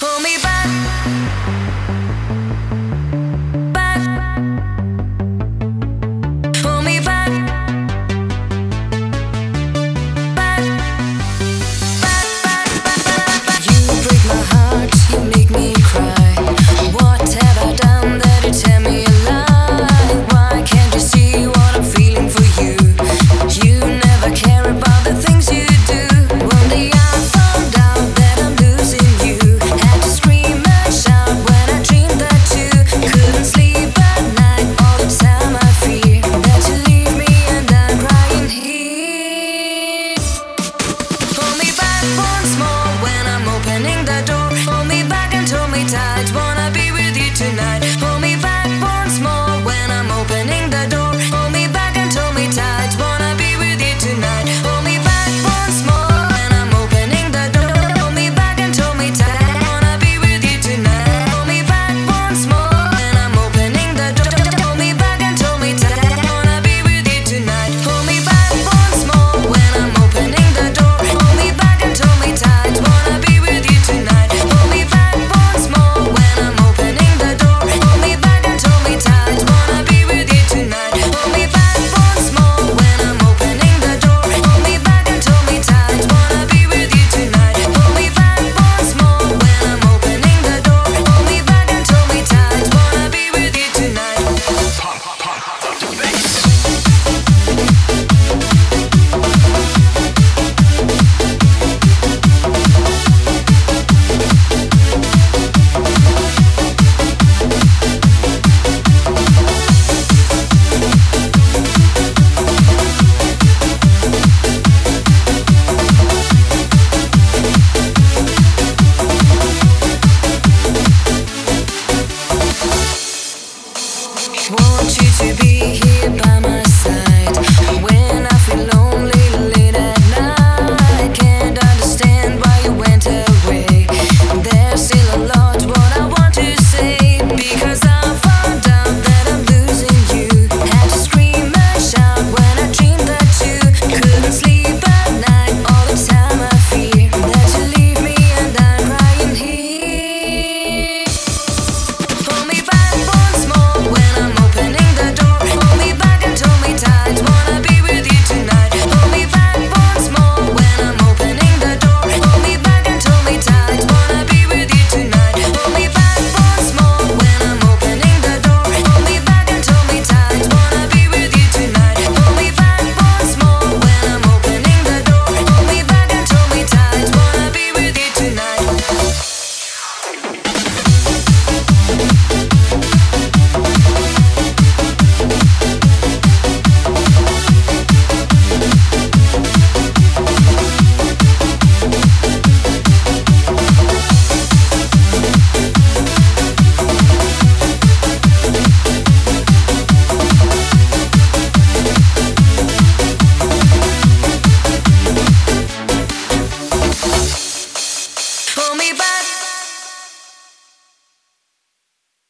Pull me back.